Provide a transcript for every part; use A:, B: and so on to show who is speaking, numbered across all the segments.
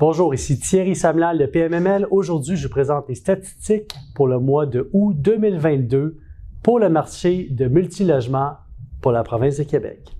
A: Bonjour, ici Thierry Samlal de PMML. Aujourd'hui, je présente les statistiques pour le mois de août 2022 pour le marché de multilogement pour la province de Québec.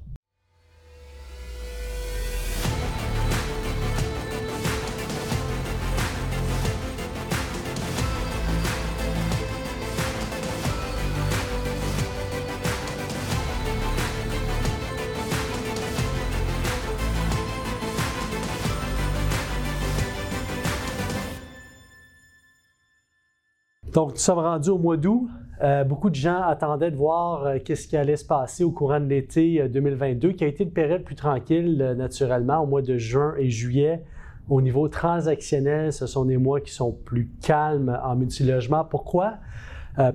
A: Donc, nous sommes rendus au mois d'août. Euh, beaucoup de gens attendaient de voir euh, qu'est-ce qui allait se passer au courant de l'été 2022, euh, qui a été une période plus tranquille naturellement au mois de juin et juillet. Au niveau transactionnel, ce sont des mois qui sont plus calmes en multilogement. Pourquoi?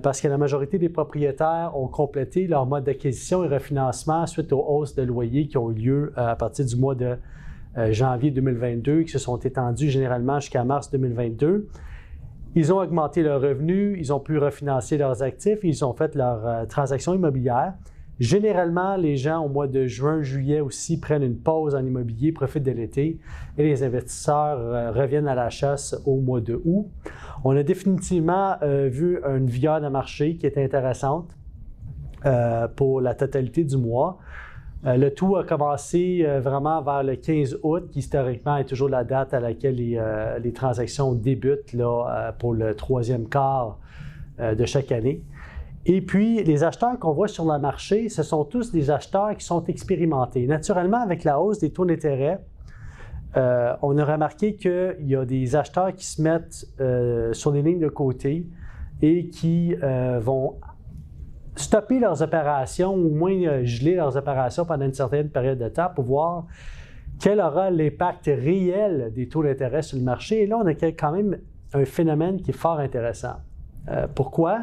A: parce que la majorité des propriétaires ont complété leur mode d'acquisition et refinancement suite aux hausses de loyers qui ont eu lieu à partir du mois de janvier 2022, qui se sont étendues généralement jusqu'à mars 2022. Ils ont augmenté leurs revenus, ils ont pu refinancer leurs actifs, ils ont fait leurs euh, transactions immobilières. Généralement, les gens au mois de juin, juillet aussi prennent une pause en immobilier, profitent de l'été et les investisseurs euh, reviennent à la chasse au mois de août. On a définitivement euh, vu une viande de marché qui est intéressante pour la totalité du mois. Euh, le tout a commencé euh, vraiment vers le 15 août, qui historiquement est toujours la date à laquelle les, euh, transactions débutent là, pour le troisième quart de chaque année. Et puis, les acheteurs qu'on voit sur le marché, ce sont tous des acheteurs qui sont expérimentés. Naturellement, avec la hausse des taux d'intérêt, on a remarqué qu'il y a des acheteurs qui se mettent sur les lignes de côté et qui vont stopper leurs opérations ou au moins euh, geler leurs opérations pendant une certaine période de temps pour voir quel aura l'impact réel des taux d'intérêt sur le marché. Et là, on a quand même un phénomène qui est fort intéressant. Euh, pourquoi?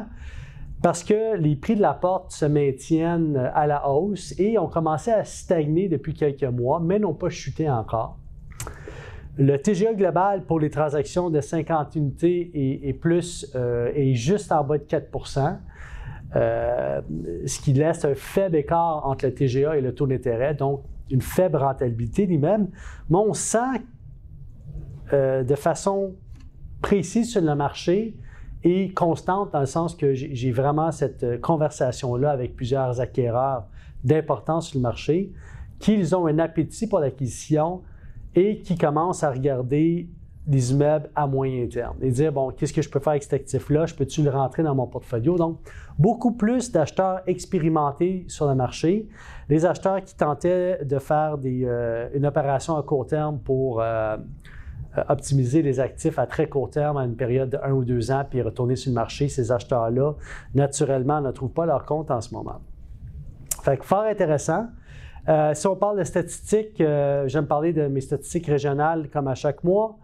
A: Parce que les prix de la porte se maintiennent à la hausse et ont commencé à stagner depuis quelques mois, mais n'ont pas chuté encore. Le TGA global pour les transactions de 50 unités et, plus euh, est juste en bas de 4 euh, ce qui laisse un faible écart entre le TGA et le taux d'intérêt, donc une faible rentabilité lui-même. Mais on sent euh, de façon précise sur le marché et constante dans le sens que j'ai vraiment cette conversation-là avec plusieurs acquéreurs d'importance sur le marché, qu'ils ont un appétit pour l'acquisition et qui commencent à regarder des immeubles à moyen terme et dire, bon, qu'est-ce que je peux faire avec cet actif-là? Je peux-tu le rentrer dans mon portfolio? Donc, beaucoup plus d'acheteurs expérimentés sur le marché. Les acheteurs qui tentaient de faire euh, une opération à court terme pour euh, euh, optimiser les actifs à très court terme à une période de un ou deux ans, puis retourner sur le marché, ces acheteurs-là, naturellement, ne trouvent pas leur compte en ce moment. Fait que fort intéressant. si on parle de statistiques, j'aime parler de mes statistiques régionales comme à chaque mois.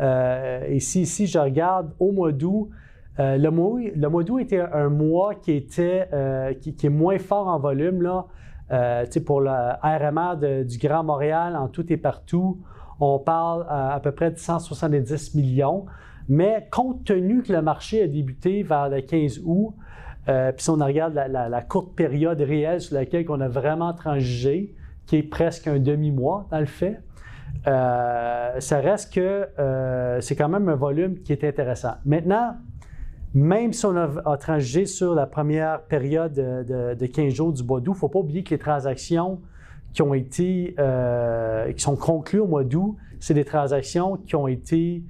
A: Euh, et si ici, je regarde au mois d'août, euh, le mois, d'août était un mois qui, était, euh, qui, est moins fort en volume. Là. pour le RMA du Grand Montréal, en tout et partout, on parle à, peu près de 170 millions. Mais compte tenu que le marché a débuté vers le 15 août, puis si on regarde la, la, courte période réelle sur laquelle on a vraiment transigé, qui est presque un demi-mois dans le fait, euh, ça reste que euh, c'est quand même un volume qui est intéressant. Maintenant, même si on a, transigé sur la première période de, 15 jours du mois d'août, il ne faut pas oublier que les transactions qui ont été, euh, qui sont conclues au mois d'août, c'est des transactions qui ont été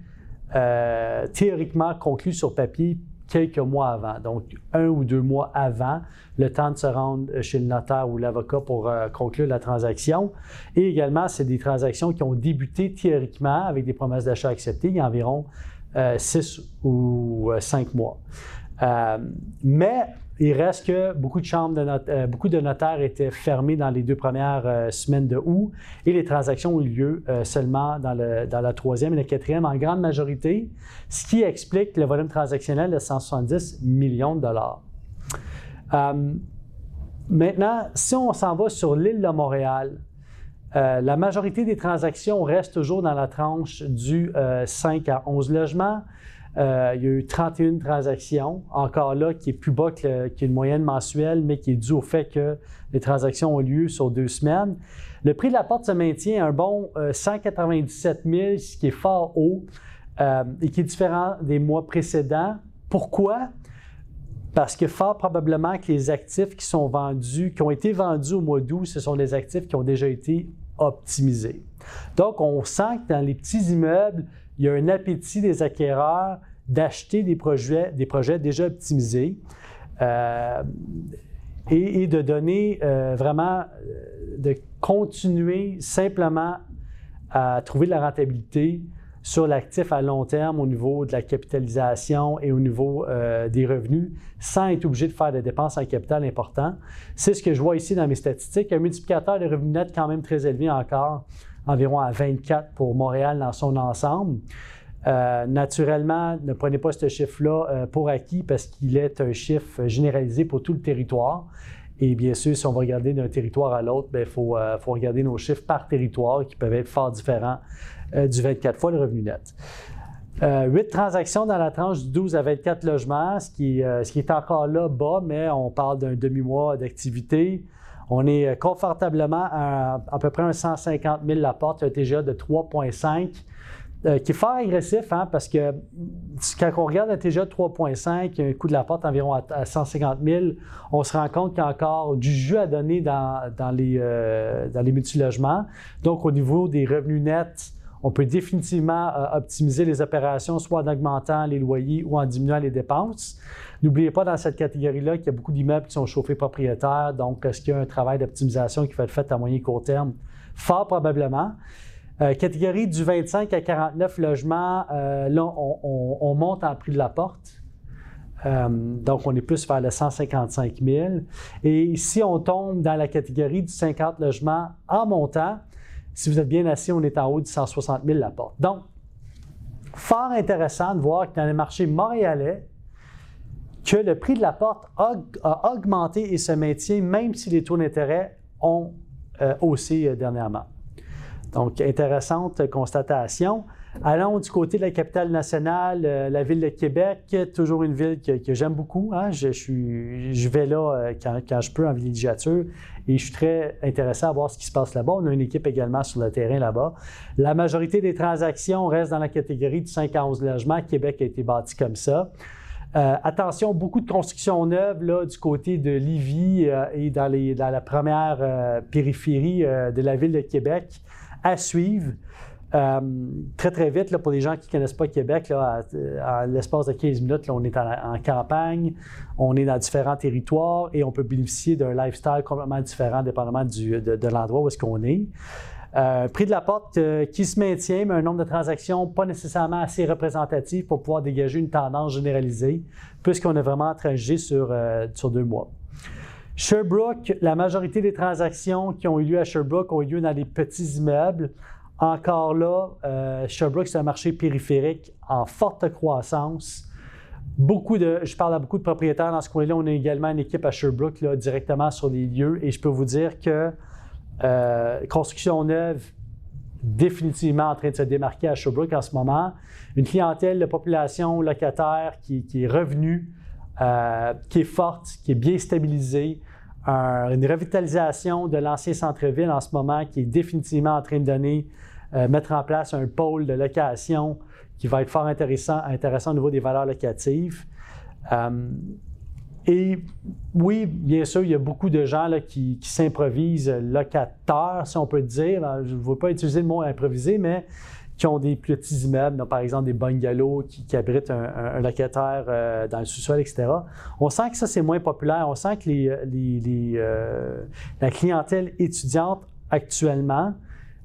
A: théoriquement conclues sur papier quelques mois avant, donc un ou deux mois avant, le temps de se rendre chez le notaire ou l'avocat pour euh, conclure la transaction. Et également, c'est des transactions qui ont débuté théoriquement avec des promesses d'achat acceptées il y a environ euh, six ou euh, cinq mois. mais il reste que beaucoup de chambres de euh, beaucoup de notaires étaient fermés dans les deux premières euh, semaines de août et les transactions ont eu lieu euh, seulement dans, la troisième et la quatrième en grande majorité, ce qui explique le volume transactionnel de 170 millions de dollars. maintenant, si on s'en va sur l'île de Montréal, la majorité des transactions restent toujours dans la tranche du 5 à 11 logements. Euh, il y a eu 31 transactions, encore là, qui est plus bas qu'une moyenne mensuelle, mais qui est dû au fait que les transactions ont lieu sur deux semaines. Le prix de la porte se maintient à un bon 197 000, ce qui est fort haut et qui est différent des mois précédents. Pourquoi? Parce que fort probablement que les actifs qui sont vendus, qui ont été vendus au mois d'août, ce sont des actifs qui ont déjà été optimisés. Donc, on sent que dans les petits immeubles, il y a un appétit des acquéreurs d'acheter des projets, des projets déjà optimisés euh, et, de donner euh, vraiment, euh, de continuer simplement à trouver de la rentabilité sur l'actif à long terme au niveau de la capitalisation et au niveau des revenus sans être obligé de faire des dépenses en capital important. C'est ce que je vois ici dans mes statistiques. Un multiplicateur de revenus nets quand même très élevé encore, environ à 24 pour Montréal dans son ensemble. Euh, naturellement, ne prenez pas ce chiffre-là euh, pour acquis parce qu'il est un chiffre généralisé pour tout le territoire. Et bien sûr, si on va regarder d'un territoire à l'autre, il ben, faut, regarder nos chiffres par territoire qui peuvent être fort différents euh, du 24 fois le revenu net. Euh, 8 transactions dans la tranche du 12 à 24 logements, ce qui, euh, est encore là bas, mais on parle d'un demi-mois d'activité. On est euh, confortablement à à peu près un 150 000 la porte, un TGA de 3,5 euh, qui est fort agressif, hein, parce que quand on regarde un TGA de 3,5, un coût de la porte environ à, 150 000, on se rend compte qu'il y a encore du jus à donner dans, dans les, euh, dans les multilogements. Donc, au niveau des revenus nets, on peut définitivement euh, optimiser les opérations, soit en augmentant les loyers ou en diminuant les dépenses. N'oubliez pas dans cette catégorie-là qu'il y a beaucoup d'immeubles qui sont chauffés propriétaires. Donc, est-ce qu'il y a un travail d'optimisation qui va être fait à moyen et court terme? Fort probablement. Euh, catégorie du 25 à 49 logements, euh, là, on, monte en prix de la porte. donc, on est plus vers le 155 000. Et si on tombe dans la catégorie du 50 logements en montant, si vous êtes bien assis, on est en haut de 160 000 la porte. Donc, fort intéressant de voir que dans le marché montréalais, que le prix de la porte a, augmenté et se maintient même si les taux d'intérêt ont euh, haussé euh, dernièrement. Donc, intéressante constatation. Allons du côté de la capitale nationale, euh, la ville de Québec, toujours une ville que, j'aime beaucoup. Hein. Je, vais là euh, quand, je peux en villégiature et je suis très intéressé à voir ce qui se passe là-bas. On a une équipe également sur le terrain là-bas. La majorité des transactions restent dans la catégorie du 5 à 11 logements. Québec a été bâti comme ça. Euh, attention, beaucoup de constructions neuves là, du côté de Livy et dans, la première périphérie de la ville de Québec à suivre. Euh, très, très vite, là, pour les gens qui ne connaissent pas Québec, là, à, l'espace de 15 minutes, on est en, campagne, on est dans différents territoires et on peut bénéficier d'un lifestyle complètement différent dépendamment du, de, l'endroit où est-ce qu'on est. Euh, prix de la porte euh, qui se maintient, mais un nombre de transactions pas nécessairement assez représentatif pour pouvoir dégager une tendance généralisée, puisqu'on a vraiment transigé sur, sur deux mois. Sherbrooke, la majorité des transactions qui ont eu lieu à Sherbrooke ont eu lieu dans des petits immeubles. Encore là, euh, Sherbrooke, c'est un marché périphérique en forte croissance. Beaucoup de, je parle à beaucoup de propriétaires dans ce coin-là. On a également une équipe à Sherbrooke directement sur les lieux et je peux vous dire que euh, construction neuve, définitivement en train de se démarquer à Sherbrooke en ce moment. Une clientèle de population locataire qui, est revenue, euh, qui est forte, qui est bien stabilisée. Une revitalisation de l'ancien centre-ville en ce moment qui est définitivement en train de donner euh, mettre en place un pôle de location qui va être fort intéressant, intéressant au niveau des valeurs locatives. Euh, et oui, bien sûr, il y a beaucoup de gens là, qui, s'improvisent locateurs, si on peut dire. je ne veux pas utiliser le mot improviser, mais qui ont des petits immeubles, par exemple des bungalows qui, abritent un, locataire euh, dans le sous-sol, etc. On sent que ça, c'est moins populaire. On sent que les, la clientèle étudiante actuellement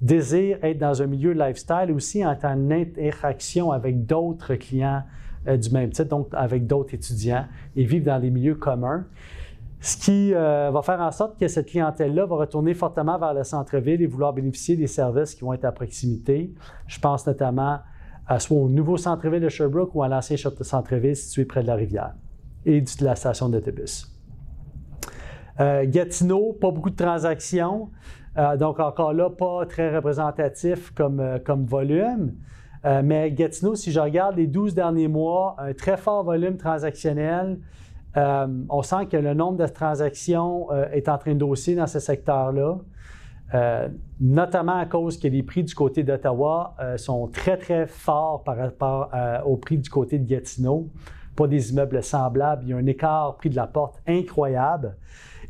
A: désire être dans un milieu lifestyle et aussi en interaction avec d'autres clients euh, du même type, donc avec d'autres étudiants et vivre dans des milieux communs. Ce qui euh, va faire en sorte que cette clientèle-là va retourner fortement vers le centre-ville et vouloir bénéficier des services qui vont être à proximité. Je pense notamment à soit au nouveau centre-ville de Sherbrooke ou à l'ancien centre-ville situé près de la rivière et de la station d'autobus. Euh, Gatineau, pas beaucoup de transactions. Euh, donc, encore là, pas très représentatif comme, euh, comme volume. Mais Gatineau, si je regarde les 12 derniers mois, un très fort volume transactionnel. Euh, on sent que le nombre de transactions euh, est en train d'hausser dans ce secteur-là, notamment à cause que les prix du côté d'Ottawa sont très, très forts par rapport au prix du côté de Gatineau. Pas des immeubles semblables, il y a un écart prix de la porte incroyable.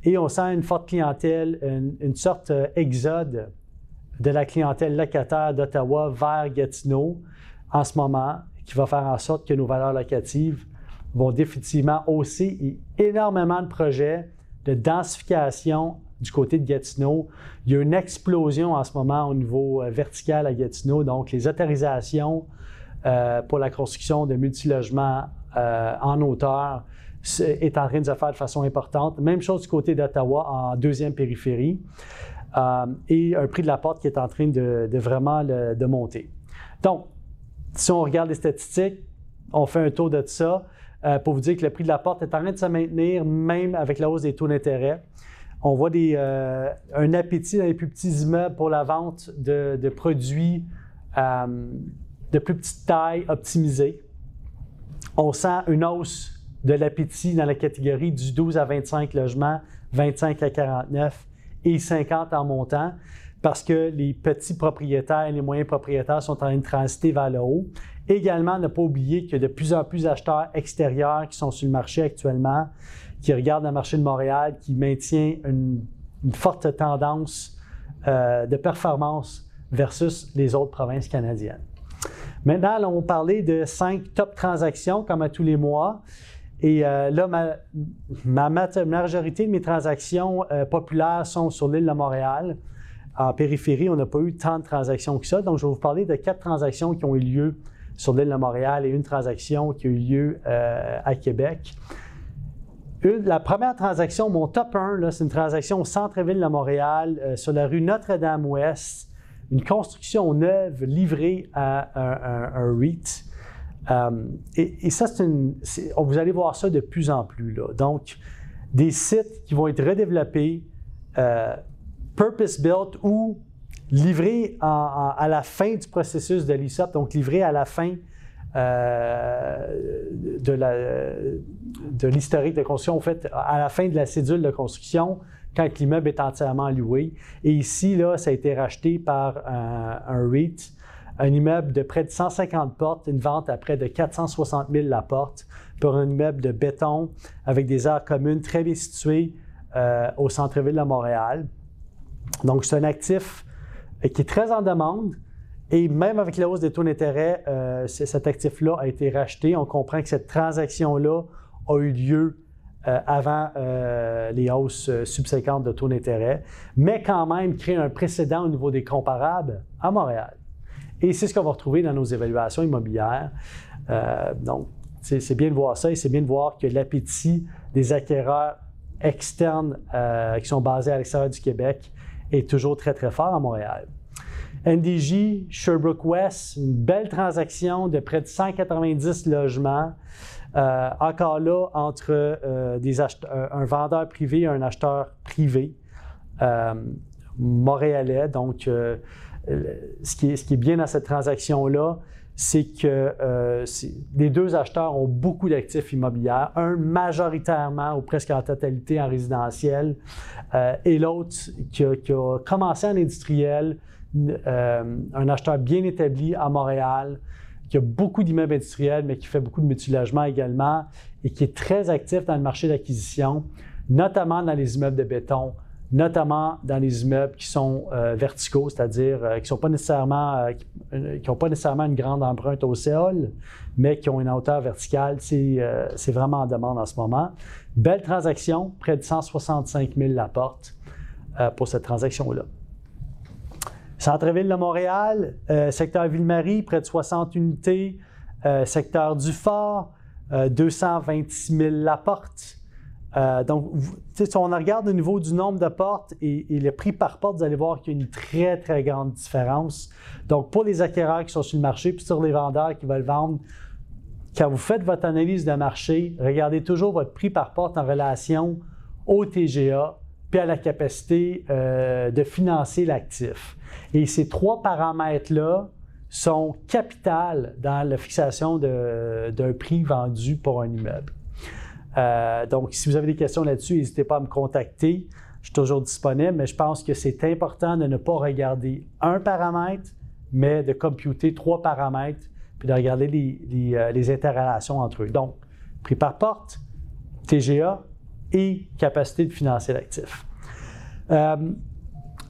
A: Et on sent une forte clientèle, une, une sorte d'exode de la clientèle locataire d'Ottawa vers Gatineau en ce moment, qui va faire en sorte que nos valeurs locatives vont définitivement hausser énormément de projets de densification du côté de Gatineau. Il y a une explosion en ce moment au niveau euh, vertical à Gatineau, donc les autorisations euh, pour la construction de multilogements euh, en hauteur est en train de se faire de façon importante. Même chose du côté d'Ottawa en deuxième périphérie. Et un prix de la porte qui est en train de, vraiment de monter. Donc, si on regarde les statistiques, on fait un tour de ça euh, pour vous dire que le prix de la porte est en train de se maintenir, même avec la hausse des taux d'intérêt. On voit euh, un appétit dans les plus petits immeubles pour la vente de, produits de plus petite taille optimisés. On sent une hausse de l'appétit dans la catégorie du 12 à 25 logements, 25 à 49 et 50 en montant parce que les petits propriétaires et les moyens propriétaires sont en train de transiter vers le haut. Également, ne pas oublier qu'il y a de plus en plus d'acheteurs extérieurs qui sont sur le marché actuellement, qui regardent le marché de Montréal, qui maintient une, forte tendance euh, de performance versus les autres provinces canadiennes. Maintenant, on va parler de cinq top transactions comme à tous les mois. Et euh, là, ma, majorité de mes transactions euh, populaires sont sur l'île de Montréal. En périphérie, on n'a pas eu tant de transactions que ça. Donc, je vais vous parler de quatre transactions qui ont eu lieu sur l'île de Montréal et une transaction qui a eu lieu euh, à Québec. la première transaction, mon top 1, c'est une transaction au centre-ville de Montréal, sur la rue Notre-Dame-Ouest. Une construction neuve livrée à un, REIT. Euh, et, ça, c'est vous allez voir ça de plus en plus. Donc, des sites qui vont être redéveloppés, euh, purpose-built ou livrés à la fin du processus de l'ISOP, donc livrés à la fin euh, de l'historique de, construction, en fait, à la fin de la cédule de construction, quand l'immeuble est entièrement loué. Et ici, là, ça a été racheté par un, un REIT un immeuble de près de 150 portes, une vente à près de 460 000 la porte pour un immeuble de béton avec des aires communes très bien situées euh, au centre-ville de Montréal. Donc, c'est un actif euh, qui est très en demande. Et même avec la hausse des taux d'intérêt, euh, cet actif-là a été racheté. On comprend que cette transaction-là a eu lieu avant les hausses subséquentes de taux d'intérêt, mais quand même créer un précédent au niveau des comparables à Montréal. Et c'est ce qu'on va retrouver dans nos évaluations immobilières. Euh, donc, c'est bien de voir ça et c'est bien de voir que l'appétit des acquéreurs externes euh, qui sont basés à l'extérieur du Québec est toujours très, très fort à Montréal. NDJ, Sherbrooke West, une belle transaction de près de 190 logements. Euh, encore là, entre des un vendeur privé et un acheteur privé montréalais. Donc, euh, ce, qui est, bien dans cette transaction-là, c'est que euh, les deux acheteurs ont beaucoup d'actifs immobiliers, un majoritairement ou presque en totalité en résidentiel, euh, et l'autre qui, a commencé en industriel, un acheteur bien établi à Montréal, qui a beaucoup d'immeubles industriels, mais qui fait beaucoup de multilogement également, et qui est très actif dans le marché d'acquisition, notamment dans les immeubles de béton, notamment dans les immeubles qui sont euh, verticaux, c'est-à-dire euh, qui n'ont pas, nécessairement, euh, pas nécessairement une grande empreinte au sol, mais qui ont une hauteur verticale. C'est vraiment en demande en ce moment. Belle transaction, près de 165 000 la porte pour cette transaction-là. Centre-ville de Montréal, secteur Ville-Marie, près de 60 unités. secteur du Fort, 226 000 la porte. Euh, donc, si on regarde au niveau du nombre de portes et, le prix par porte, vous allez voir qu'il y a une très, très grande différence. Donc, pour les acquéreurs qui sont sur le marché, puis sur les vendeurs qui veulent vendre, quand vous faites votre analyse de marché, regardez toujours votre prix par porte en relation au TGA, puis à la capacité euh, de financer l'actif. Et ces trois paramètres-là sont capitales dans la fixation d'un prix vendu pour un immeuble. Euh, donc, si vous avez des questions là-dessus, n'hésitez pas à me contacter. Je suis toujours disponible, mais je pense que c'est important de ne pas regarder un paramètre, mais de computer trois paramètres, puis de regarder les, euh, interrelations entre eux. Donc, prix par porte, TGA et capacité de financer l'actif. Euh,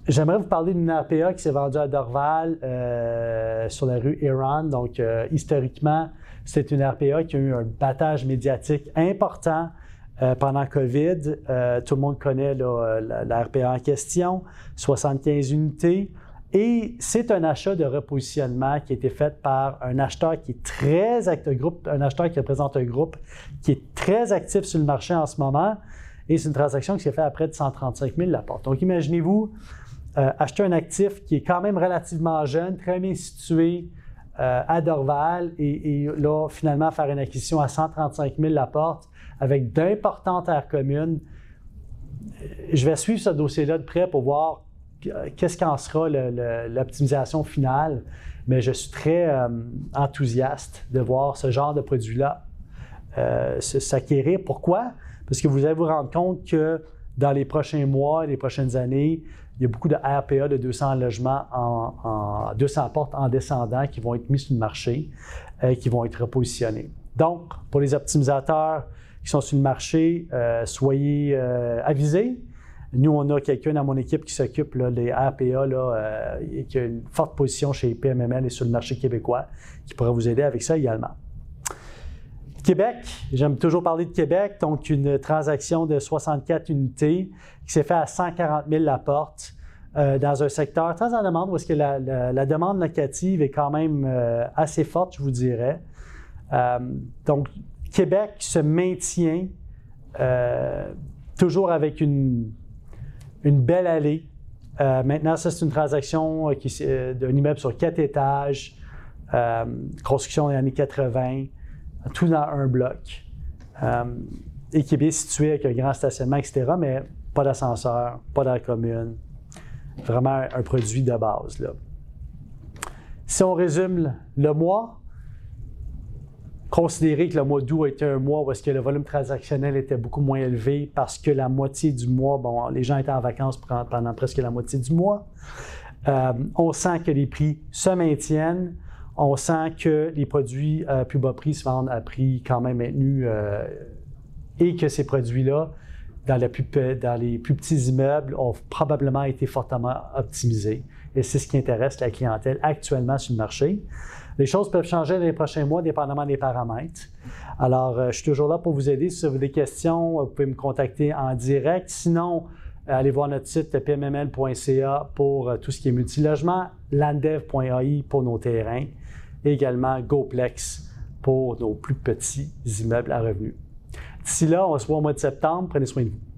A: j'aimerais vous parler d'une RPA qui s'est vendue à Dorval sur la rue Iran. Donc, historiquement, c'est une RPA qui a eu un battage médiatique important euh, pendant COVID. Euh, tout le monde connaît la, RPA en question, 75 unités. Et c'est un achat de repositionnement qui a été fait par un acheteur qui est très actif, groupe, un acheteur qui représente un groupe qui est très actif sur le marché en ce moment. Et c'est une transaction qui s'est faite à près de 135 000 la porte. Donc imaginez-vous euh, acheter un actif qui est quand même relativement jeune, très bien situé, euh, à Dorval et, là, finalement, faire une acquisition à 135 000 la porte avec d'importantes aires communes. Euh, je vais suivre ce dossier-là de près pour voir qu'est-ce qu'en sera l'optimisation finale, mais je suis très euh, enthousiaste de voir ce genre de produit-là s'acquérir. Pourquoi? Parce que vous allez vous rendre compte que dans les prochains mois, les prochaines années, il y a beaucoup de RPA de 200 logements en, 200 portes en descendant qui vont être mis sur le marché et qui vont être repositionnés. Donc, pour les optimisateurs qui sont sur le marché, euh, soyez euh, avisés. Nous, on a quelqu'un dans mon équipe qui s'occupe des RPA euh, et qui a une forte position chez PMML et sur le marché québécois, qui pourra vous aider avec ça également. Québec, j'aime toujours parler de Québec, donc une transaction de 64 unités qui s'est fait à 140 000 la porte euh, dans un secteur très en demande où que la, demande locative est quand même euh, assez forte, je vous dirais. Euh, donc, Québec se maintient toujours avec une, une belle allée. maintenant, ça, c'est une transaction d'un immeuble sur quatre étages, construction des années 80 tout dans un bloc, euh, et qui est bien situé avec un grand stationnement, etc., mais pas d'ascenseur, pas d'air commune. Vraiment un produit de base. Si on résume le mois, considérer que le mois d'août était un mois où est-ce que le volume transactionnel était beaucoup moins élevé parce que la moitié du mois, bon, les gens étaient en vacances pendant presque la moitié du mois. Euh, on sent que les prix se maintiennent on sent que les produits à plus bas prix se vendent à prix quand même maintenu euh, et que ces produits-là, dans, les plus petits immeubles, ont probablement été fortement optimisés. Et c'est ce qui intéresse la clientèle actuellement sur le marché. Les choses peuvent changer dans les prochains mois, dépendamment des paramètres. Alors, euh, je suis toujours là pour vous aider. Si vous avez des questions, vous pouvez me contacter en direct. Sinon, euh, allez voir notre site pmml.ca pour tout ce qui est multilogement, landev.ai pour nos terrains également GoPlex pour nos plus petits immeubles à revenus. D'ici là, on se voit au mois de septembre. Prenez soin de vous.